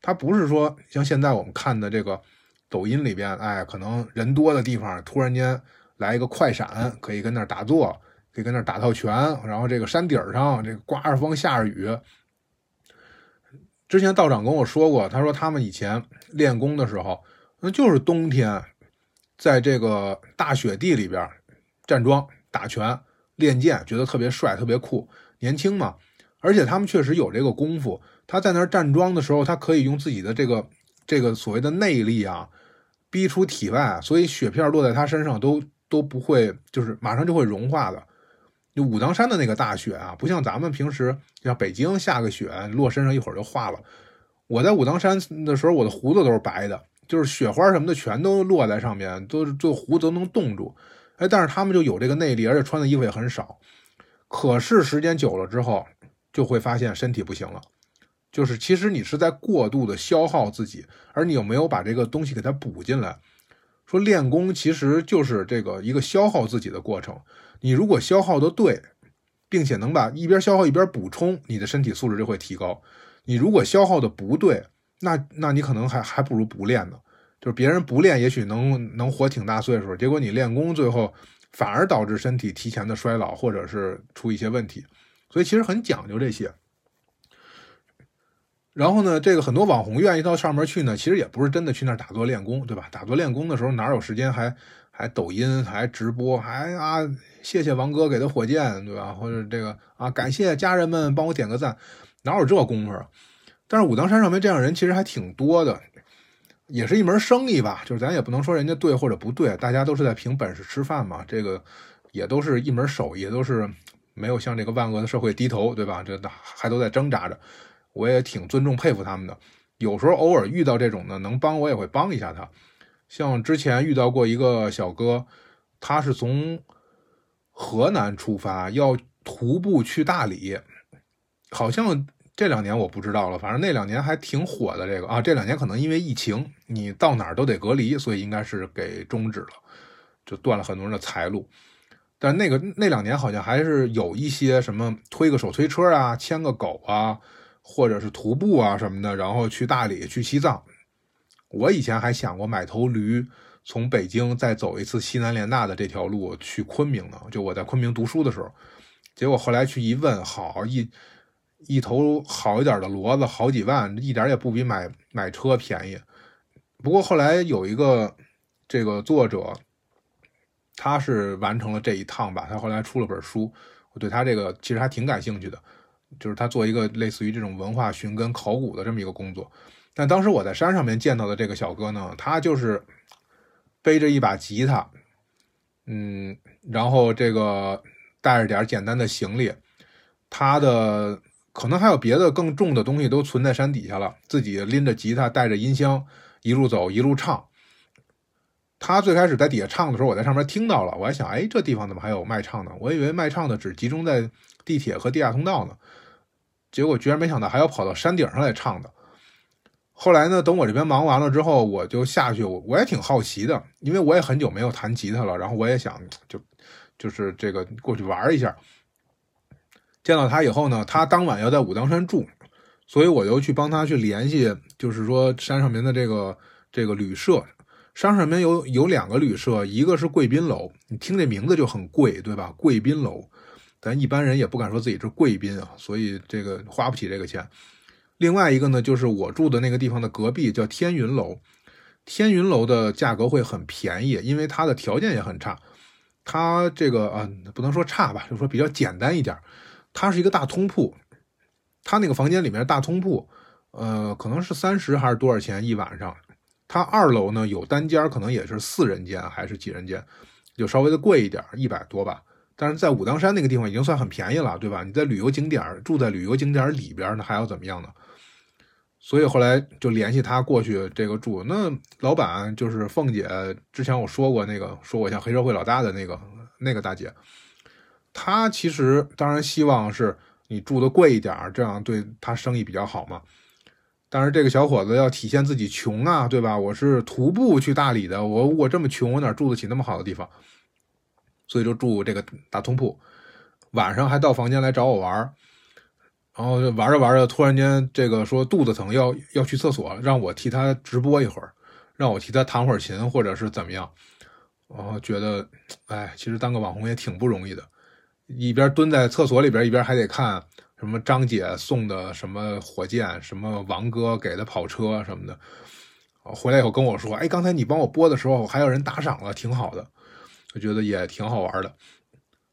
它不是说像现在我们看的这个抖音里边，哎，可能人多的地方突然间来一个快闪，可以跟那儿打坐，可以跟那儿打套拳，然后这个山顶上这个刮着风下着雨。之前道长跟我说过，他说他们以前练功的时候，那就是冬天。在这个大雪地里边站桩打拳练剑，觉得特别帅，特别酷。年轻嘛，而且他们确实有这个功夫。他在那儿站桩的时候，他可以用自己的这个这个所谓的内力啊，逼出体外，所以雪片落在他身上都都不会，就是马上就会融化的。就武当山的那个大雪啊，不像咱们平时像北京下个雪落身上一会儿就化了。我在武当山的时候，我的胡子都是白的。就是雪花什么的全都落在上面，都就胡子都能冻住，哎，但是他们就有这个内力，而且穿的衣服也很少。可是时间久了之后，就会发现身体不行了。就是其实你是在过度的消耗自己，而你有没有把这个东西给它补进来？说练功其实就是这个一个消耗自己的过程。你如果消耗的对，并且能把一边消耗一边补充，你的身体素质就会提高。你如果消耗的不对，那那你可能还还不如不练呢，就是别人不练，也许能能活挺大岁数，结果你练功，最后反而导致身体提前的衰老，或者是出一些问题，所以其实很讲究这些。然后呢，这个很多网红愿意到上面去呢，其实也不是真的去那儿打坐练功，对吧？打坐练功的时候哪有时间还还抖音还直播还啊？谢谢王哥给的火箭，对吧？或者这个啊，感谢家人们帮我点个赞，哪有这功夫啊？但是武当山上面这样人其实还挺多的，也是一门生意吧。就是咱也不能说人家对或者不对，大家都是在凭本事吃饭嘛。这个也都是一门手艺，都是没有向这个万恶的社会低头，对吧？这还都在挣扎着。我也挺尊重佩服他们的。有时候偶尔遇到这种呢，能帮我也会帮一下他。像之前遇到过一个小哥，他是从河南出发，要徒步去大理，好像。这两年我不知道了，反正那两年还挺火的。这个啊，这两年可能因为疫情，你到哪儿都得隔离，所以应该是给终止了，就断了很多人的财路。但那个那两年好像还是有一些什么推个手推车啊、牵个狗啊，或者是徒步啊什么的，然后去大理、去西藏。我以前还想过买头驴，从北京再走一次西南联大的这条路去昆明呢。就我在昆明读书的时候，结果后来去一问，好一。一头好一点的骡子好几万，一点也不比买买车便宜。不过后来有一个这个作者，他是完成了这一趟吧。他后来出了本书，我对他这个其实还挺感兴趣的。就是他做一个类似于这种文化寻根考古的这么一个工作。但当时我在山上面见到的这个小哥呢，他就是背着一把吉他，嗯，然后这个带着点简单的行李，他的。可能还有别的更重的东西都存在山底下了，自己拎着吉他，带着音箱，一路走一路唱。他最开始在底下唱的时候，我在上面听到了，我还想，哎，这地方怎么还有卖唱的？我以为卖唱的只集中在地铁和地下通道呢，结果居然没想到还要跑到山顶上来唱的。后来呢，等我这边忙完了之后，我就下去，我我也挺好奇的，因为我也很久没有弹吉他了，然后我也想就就是这个过去玩一下。见到他以后呢，他当晚要在武当山住，所以我就去帮他去联系，就是说山上面的这个这个旅社，山上面有有两个旅社，一个是贵宾楼，你听这名字就很贵，对吧？贵宾楼，咱一般人也不敢说自己是贵宾啊，所以这个花不起这个钱。另外一个呢，就是我住的那个地方的隔壁叫天云楼，天云楼的价格会很便宜，因为它的条件也很差，它这个啊不能说差吧，就说比较简单一点。它是一个大通铺，他那个房间里面大通铺，呃，可能是三十还是多少钱一晚上？他二楼呢有单间，可能也是四人间还是几人间，就稍微的贵一点，一百多吧。但是在武当山那个地方已经算很便宜了，对吧？你在旅游景点住在旅游景点里边，那还要怎么样呢？所以后来就联系他过去这个住。那老板就是凤姐，之前我说过那个说我像黑社会老大的那个那个大姐。他其实当然希望是你住的贵一点这样对他生意比较好嘛。但是这个小伙子要体现自己穷啊，对吧？我是徒步去大理的，我我这么穷，我哪住得起那么好的地方？所以就住这个大通铺，晚上还到房间来找我玩然后玩着玩着，突然间这个说肚子疼，要要去厕所，让我替他直播一会儿，让我替他弹会儿琴，或者是怎么样？然后觉得，哎，其实当个网红也挺不容易的。一边蹲在厕所里边，一边还得看什么张姐送的什么火箭，什么王哥给的跑车什么的。回来以后跟我说：“哎，刚才你帮我播的时候，还有人打赏了，挺好的。”我觉得也挺好玩的。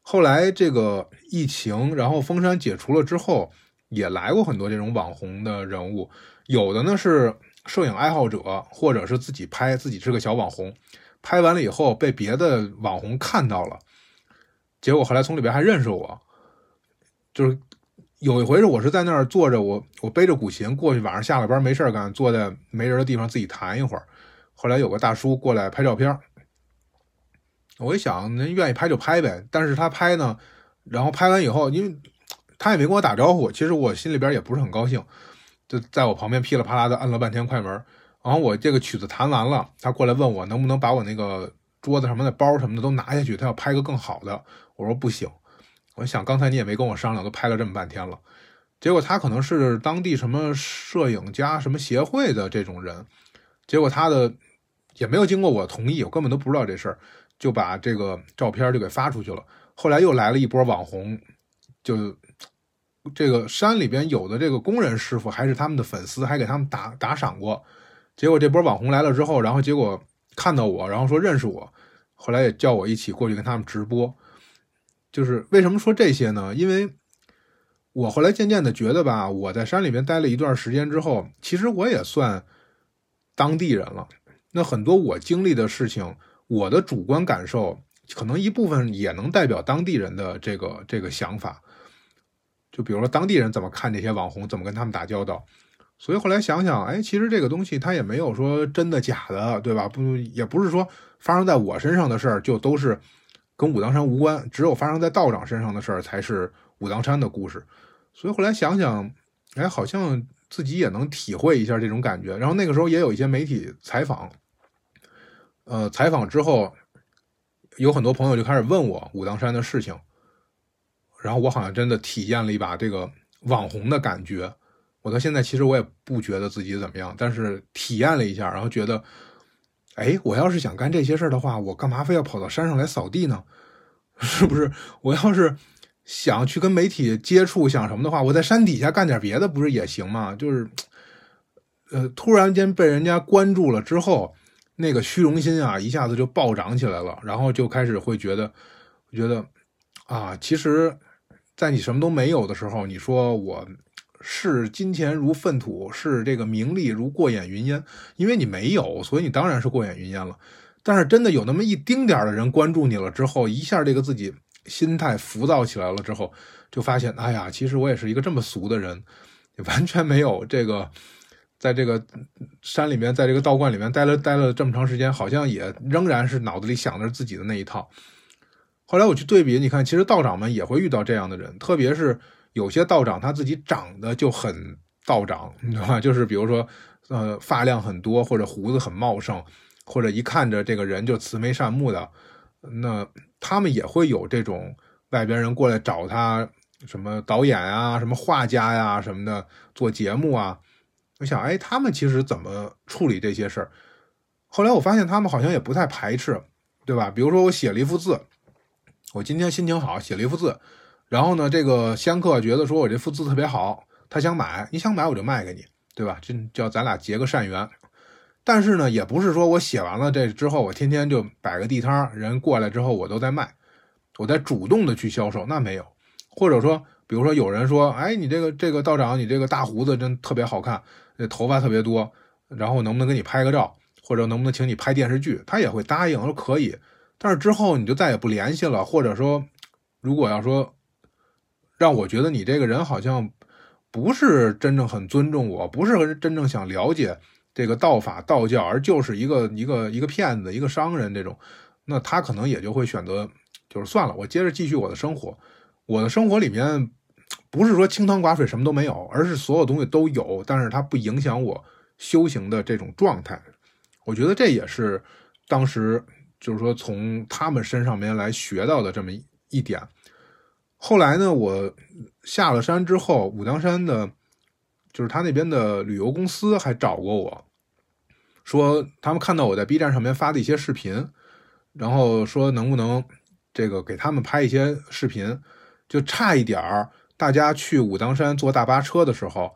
后来这个疫情，然后封山解除了之后，也来过很多这种网红的人物，有的呢是摄影爱好者，或者是自己拍，自己是个小网红，拍完了以后被别的网红看到了。结果后来从里边还认识我，就是有一回是我是在那儿坐着，我我背着古琴过去，晚上下了班没事干，坐在没人的地方自己弹一会儿。后来有个大叔过来拍照片，我一想，您愿意拍就拍呗。但是他拍呢，然后拍完以后，因为他也没跟我打招呼，其实我心里边也不是很高兴，就在我旁边噼里啪啦的摁了半天快门。然后我这个曲子弹完了，他过来问我能不能把我那个桌子上面的包什么的都拿下去，他要拍个更好的。我说不行，我想刚才你也没跟我商量，都拍了这么半天了。结果他可能是当地什么摄影家什么协会的这种人，结果他的也没有经过我同意，我根本都不知道这事儿，就把这个照片就给发出去了。后来又来了一波网红，就这个山里边有的这个工人师傅还是他们的粉丝，还给他们打打赏过。结果这波网红来了之后，然后结果看到我，然后说认识我，后来也叫我一起过去跟他们直播。就是为什么说这些呢？因为我后来渐渐的觉得吧，我在山里面待了一段时间之后，其实我也算当地人了。那很多我经历的事情，我的主观感受，可能一部分也能代表当地人的这个这个想法。就比如说当地人怎么看这些网红，怎么跟他们打交道。所以后来想想，哎，其实这个东西它也没有说真的假的，对吧？不，也不是说发生在我身上的事儿就都是跟武当山无关，只有发生在道长身上的事儿才是武当山的故事。所以后来想想，哎，好像自己也能体会一下这种感觉。然后那个时候也有一些媒体采访，呃，采访之后，有很多朋友就开始问我武当山的事情。然后我好像真的体验了一把这个网红的感觉。我到现在其实我也不觉得自己怎么样，但是体验了一下，然后觉得，哎，我要是想干这些事儿的话，我干嘛非要跑到山上来扫地呢？是不是？我要是想去跟媒体接触，想什么的话，我在山底下干点别的不是也行吗？就是，呃，突然间被人家关注了之后，那个虚荣心啊，一下子就暴涨起来了，然后就开始会觉得，觉得啊，其实。在你什么都没有的时候，你说我视金钱如粪土，视这个名利如过眼云烟，因为你没有，所以你当然是过眼云烟了。但是真的有那么一丁点的人关注你了之后，一下这个自己心态浮躁起来了之后，就发现，哎呀，其实我也是一个这么俗的人，完全没有这个，在这个山里面，在这个道观里面待了待了这么长时间，好像也仍然是脑子里想着自己的那一套。后来我去对比，你看，其实道长们也会遇到这样的人，特别是有些道长他自己长得就很道长，你知道吧？就是比如说，呃，发量很多，或者胡子很茂盛，或者一看着这个人就慈眉善目的，那他们也会有这种外边人过来找他，什么导演啊，什么画家呀，什么的做节目啊。我想，哎，他们其实怎么处理这些事儿？后来我发现他们好像也不太排斥，对吧？比如说我写了一幅字。我今天心情好，写了一幅字，然后呢，这个香客觉得说我这幅字特别好，他想买，你想买我就卖给你，对吧？这叫咱俩结个善缘。但是呢，也不是说我写完了这之后，我天天就摆个地摊人过来之后我都在卖，我在主动的去销售，那没有。或者说，比如说有人说，哎，你这个这个道长，你这个大胡子真特别好看，那头发特别多，然后能不能给你拍个照，或者能不能请你拍电视剧？他也会答应，说可以。但是之后你就再也不联系了，或者说，如果要说让我觉得你这个人好像不是真正很尊重我，不是真正想了解这个道法道教，而就是一个一个一个骗子、一个商人这种，那他可能也就会选择就是算了，我接着继续我的生活。我的生活里面不是说清汤寡水什么都没有，而是所有东西都有，但是它不影响我修行的这种状态。我觉得这也是当时。就是说，从他们身上面来学到的这么一点。后来呢，我下了山之后，武当山的，就是他那边的旅游公司还找过我，说他们看到我在 B 站上面发的一些视频，然后说能不能这个给他们拍一些视频，就差一点儿，大家去武当山坐大巴车的时候，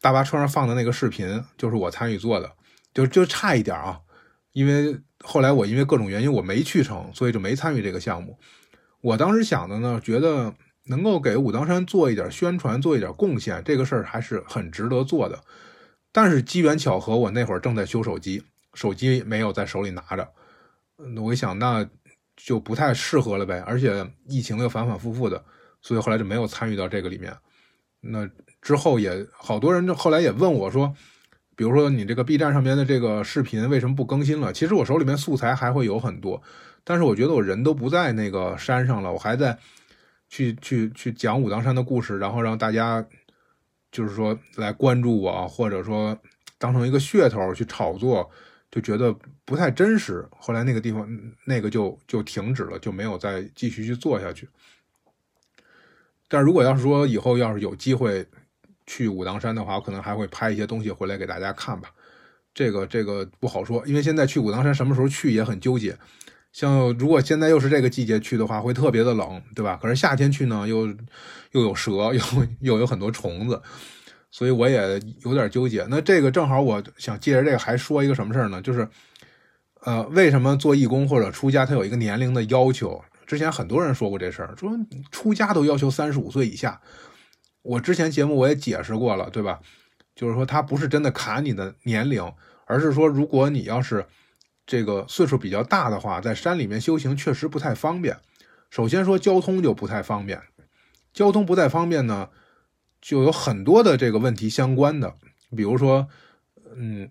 大巴车上放的那个视频就是我参与做的，就就差一点啊，因为。后来我因为各种原因我没去成，所以就没参与这个项目。我当时想的呢，觉得能够给武当山做一点宣传，做一点贡献，这个事儿还是很值得做的。但是机缘巧合，我那会儿正在修手机，手机没有在手里拿着。我一想，那就不太适合了呗。而且疫情又反反复复的，所以后来就没有参与到这个里面。那之后也好多人后来也问我说。比如说你这个 B 站上面的这个视频为什么不更新了？其实我手里面素材还会有很多，但是我觉得我人都不在那个山上了，我还在去去去讲武当山的故事，然后让大家就是说来关注我，或者说当成一个噱头去炒作，就觉得不太真实。后来那个地方那个就就停止了，就没有再继续去做下去。但如果要是说以后要是有机会，去武当山的话，我可能还会拍一些东西回来给大家看吧。这个这个不好说，因为现在去武当山什么时候去也很纠结。像如果现在又是这个季节去的话，会特别的冷，对吧？可是夏天去呢，又又有蛇，又又有很多虫子，所以我也有点纠结。那这个正好，我想借着这个还说一个什么事儿呢？就是，呃，为什么做义工或者出家，他有一个年龄的要求？之前很多人说过这事儿，说出家都要求三十五岁以下。我之前节目我也解释过了，对吧？就是说他不是真的卡你的年龄，而是说如果你要是这个岁数比较大的话，在山里面修行确实不太方便。首先说交通就不太方便，交通不太方便呢，就有很多的这个问题相关的，比如说，嗯，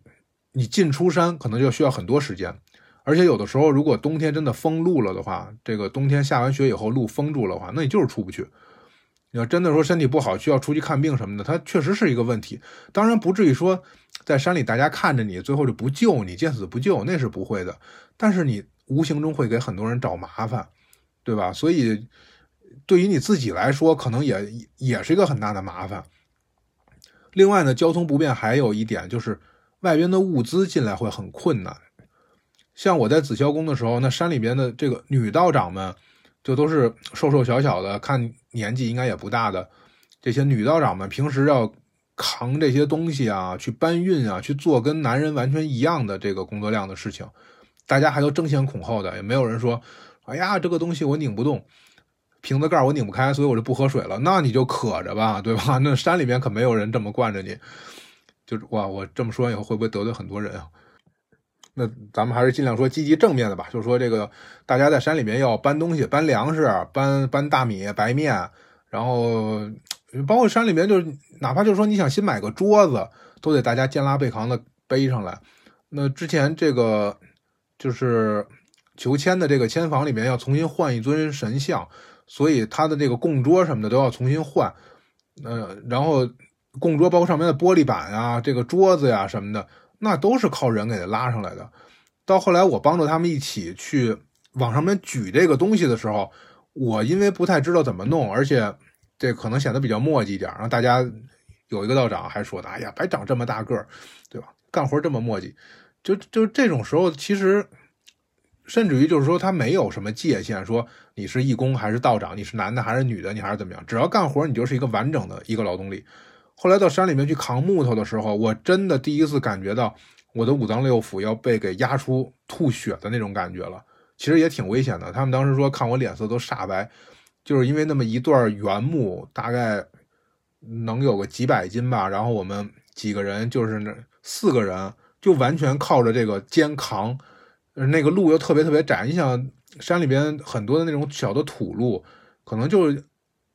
你进出山可能就需要很多时间。而且有的时候，如果冬天真的封路了的话，这个冬天下完雪以后路封住了话，那你就是出不去。你要真的说身体不好需要出去看病什么的，它确实是一个问题。当然不至于说在山里大家看着你，最后就不救你，见死不救，那是不会的。但是你无形中会给很多人找麻烦，对吧？所以对于你自己来说，可能也也是一个很大的麻烦。另外呢，交通不便还有一点就是外边的物资进来会很困难。像我在紫霄宫的时候，那山里边的这个女道长们，就都是瘦瘦小小的，看年纪应该也不大的。这些女道长们平时要扛这些东西啊，去搬运啊，去做跟男人完全一样的这个工作量的事情，大家还都争先恐后的，也没有人说：“哎呀，这个东西我拧不动，瓶子盖我拧不开，所以我就不喝水了。”那你就渴着吧，对吧？那山里面可没有人这么惯着你。就哇，我这么说以后会不会得罪很多人啊？那咱们还是尽量说积极正面的吧，就是说这个大家在山里面要搬东西、搬粮食、搬搬大米、白面，然后包括山里面就是哪怕就是说你想新买个桌子，都得大家肩拉背扛的背上来。那之前这个就是求签的这个签房里面要重新换一尊神像，所以他的这个供桌什么的都要重新换。呃，然后供桌包括上面的玻璃板啊、这个桌子呀什么的。那都是靠人给他拉上来的。到后来，我帮助他们一起去往上面举这个东西的时候，我因为不太知道怎么弄，而且这可能显得比较磨叽一点。然后大家有一个道长还说的：“哎呀，白长这么大个儿，对吧？干活这么磨叽。”就就这种时候，其实甚至于就是说，他没有什么界限，说你是义工还是道长，你是男的还是女的，你还是怎么样，只要干活，你就是一个完整的一个劳动力。后来到山里面去扛木头的时候，我真的第一次感觉到我的五脏六腑要被给压出吐血的那种感觉了。其实也挺危险的。他们当时说看我脸色都煞白，就是因为那么一段原木，大概能有个几百斤吧。然后我们几个人就是那四个人，就完全靠着这个肩扛。那个路又特别特别窄，你想山里边很多的那种小的土路，可能就是。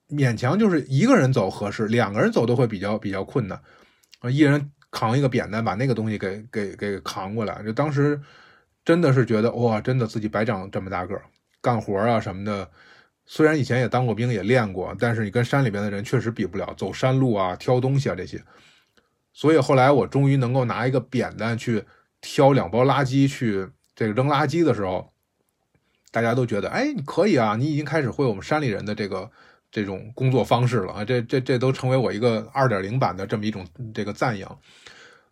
勉强就是一个人走合适，两个人走都会比较比较困难。啊，一人扛一个扁担，把那个东西给给给扛过来。就当时真的是觉得哇，真的自己白长这么大个儿，干活啊什么的。虽然以前也当过兵，也练过，但是你跟山里边的人确实比不了，走山路啊、挑东西啊这些。所以后来我终于能够拿一个扁担去挑两包垃圾去这个扔垃圾的时候，大家都觉得哎，你可以啊，你已经开始会我们山里人的这个。这种工作方式了啊，这这这都成为我一个二点零版的这么一种这个赞扬。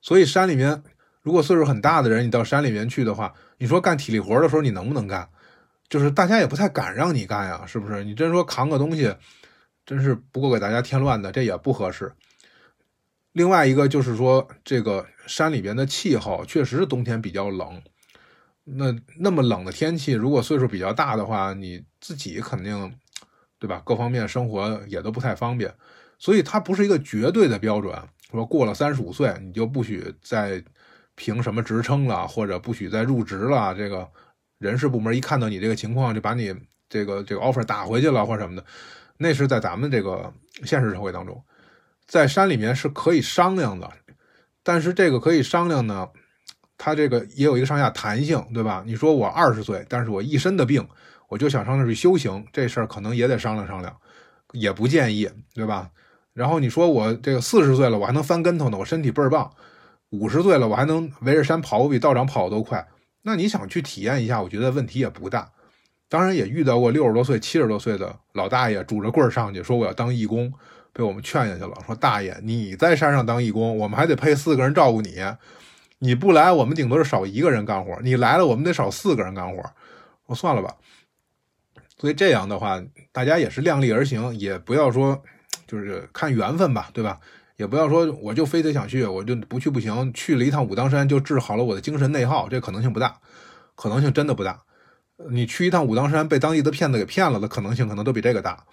所以山里面，如果岁数很大的人，你到山里面去的话，你说干体力活的时候，你能不能干？就是大家也不太敢让你干呀，是不是？你真说扛个东西，真是不够给大家添乱的，这也不合适。另外一个就是说，这个山里边的气候确实是冬天比较冷。那那么冷的天气，如果岁数比较大的话，你自己肯定。对吧？各方面生活也都不太方便，所以它不是一个绝对的标准。说过了三十五岁，你就不许再评什么职称了，或者不许再入职了。这个人事部门一看到你这个情况，就把你这个这个 offer 打回去了，或者什么的。那是在咱们这个现实社会当中，在山里面是可以商量的，但是这个可以商量呢，它这个也有一个上下弹性，对吧？你说我二十岁，但是我一身的病。我就想上那去修行，这事儿可能也得商量商量，也不建议，对吧？然后你说我这个四十岁了，我还能翻跟头呢，我身体倍儿棒；五十岁了，我还能围着山跑，我比道长跑的都快。那你想去体验一下，我觉得问题也不大。当然也遇到过六十多岁、七十多岁的老大爷拄着棍儿上去说我要当义工，被我们劝下去了。说大爷你在山上当义工，我们还得配四个人照顾你，你不来我们顶多是少一个人干活，你来了我们得少四个人干活。我算了吧。所以这样的话，大家也是量力而行，也不要说就是看缘分吧，对吧？也不要说我就非得想去，我就不去不行。去了一趟武当山就治好了我的精神内耗，这可能性不大，可能性真的不大。你去一趟武当山被当地的骗子给骗了的可能性可能都比这个大。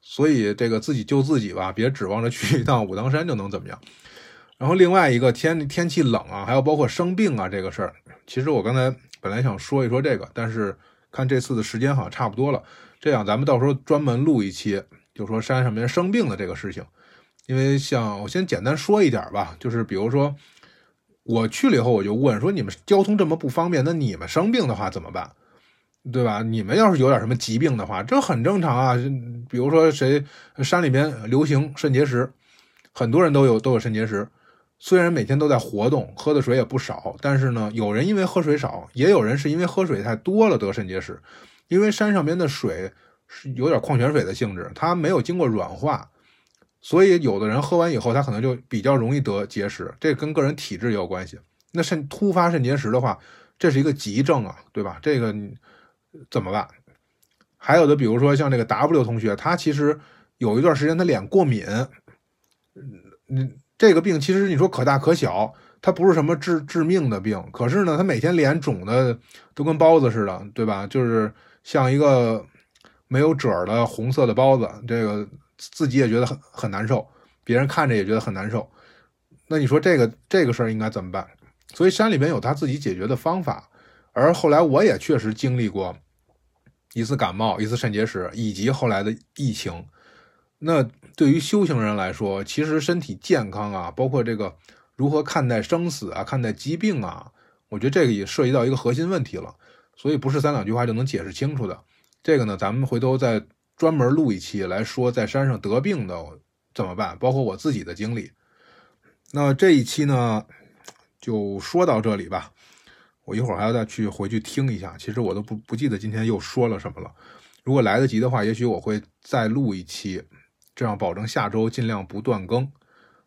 所以这个自己救自己吧，别指望着去一趟武当山就能怎么样。然后另外一个天天气冷啊，还有包括生病啊这个事儿，其实我刚才本来想说一说这个，但是看这次的时间好像差不多了，这样咱们到时候专门录一期，就说山上面生病的这个事情。因为像我先简单说一点吧，就是比如说我去了以后，我就问说你们交通这么不方便，那你们生病的话怎么办？对吧？你们要是有点什么疾病的话，这很正常啊。比如说谁山里边流行肾结石，很多人都有都有肾结石。虽然每天都在活动，喝的水也不少，但是呢，有人因为喝水少，也有人是因为喝水太多了得肾结石。因为山上边的水是有点矿泉水的性质，它没有经过软化，所以有的人喝完以后，他可能就比较容易得结石。这跟个人体质也有关系。那肾突发肾结石的话，这是一个急症啊，对吧？这个怎么办？还有的，比如说像这个 W 同学，他其实有一段时间他脸过敏，嗯。这个病其实你说可大可小，它不是什么致致命的病，可是呢，他每天脸肿的都跟包子似的，对吧？就是像一个没有褶的红色的包子，这个自己也觉得很很难受，别人看着也觉得很难受。那你说这个这个事儿应该怎么办？所以山里边有他自己解决的方法，而后来我也确实经历过一次感冒，一次肾结石，以及后来的疫情。那对于修行人来说，其实身体健康啊，包括这个如何看待生死啊，看待疾病啊，我觉得这个也涉及到一个核心问题了。所以不是三两句话就能解释清楚的。这个呢，咱们回头再专门录一期来说，在山上得病的怎么办，包括我自己的经历。那这一期呢，就说到这里吧。我一会儿还要再去回去听一下，其实我都不不记得今天又说了什么了。如果来得及的话，也许我会再录一期。这样保证下周尽量不断更。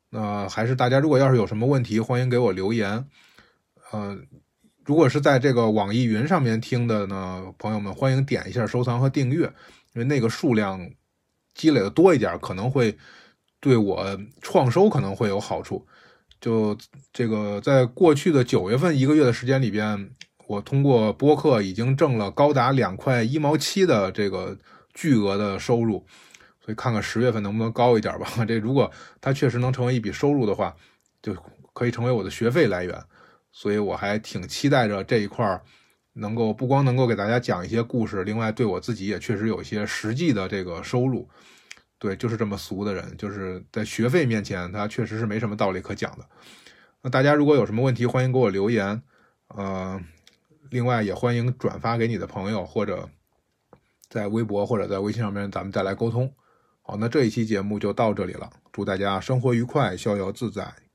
那还是大家如果要是有什么问题，欢迎给我留言。呃，如果是在这个网易云上面听的呢，朋友们欢迎点一下收藏和订阅，因为那个数量积累的多一点，可能会对我创收可能会有好处。就这个，在过去的九月份一个月的时间里边，我通过播客已经挣了高达两块一毛七的这个巨额的收入。所以看看十月份能不能高一点吧。这如果它确实能成为一笔收入的话，就可以成为我的学费来源。所以我还挺期待着这一块能够不光能够给大家讲一些故事，另外对我自己也确实有一些实际的这个收入。对，就是这么俗的人，就是在学费面前，他确实是没什么道理可讲的。那大家如果有什么问题，欢迎给我留言。呃，另外也欢迎转发给你的朋友，或者在微博或者在微信上面，咱们再来沟通。好，那这一期节目就到这里了。祝大家生活愉快，逍遥自在。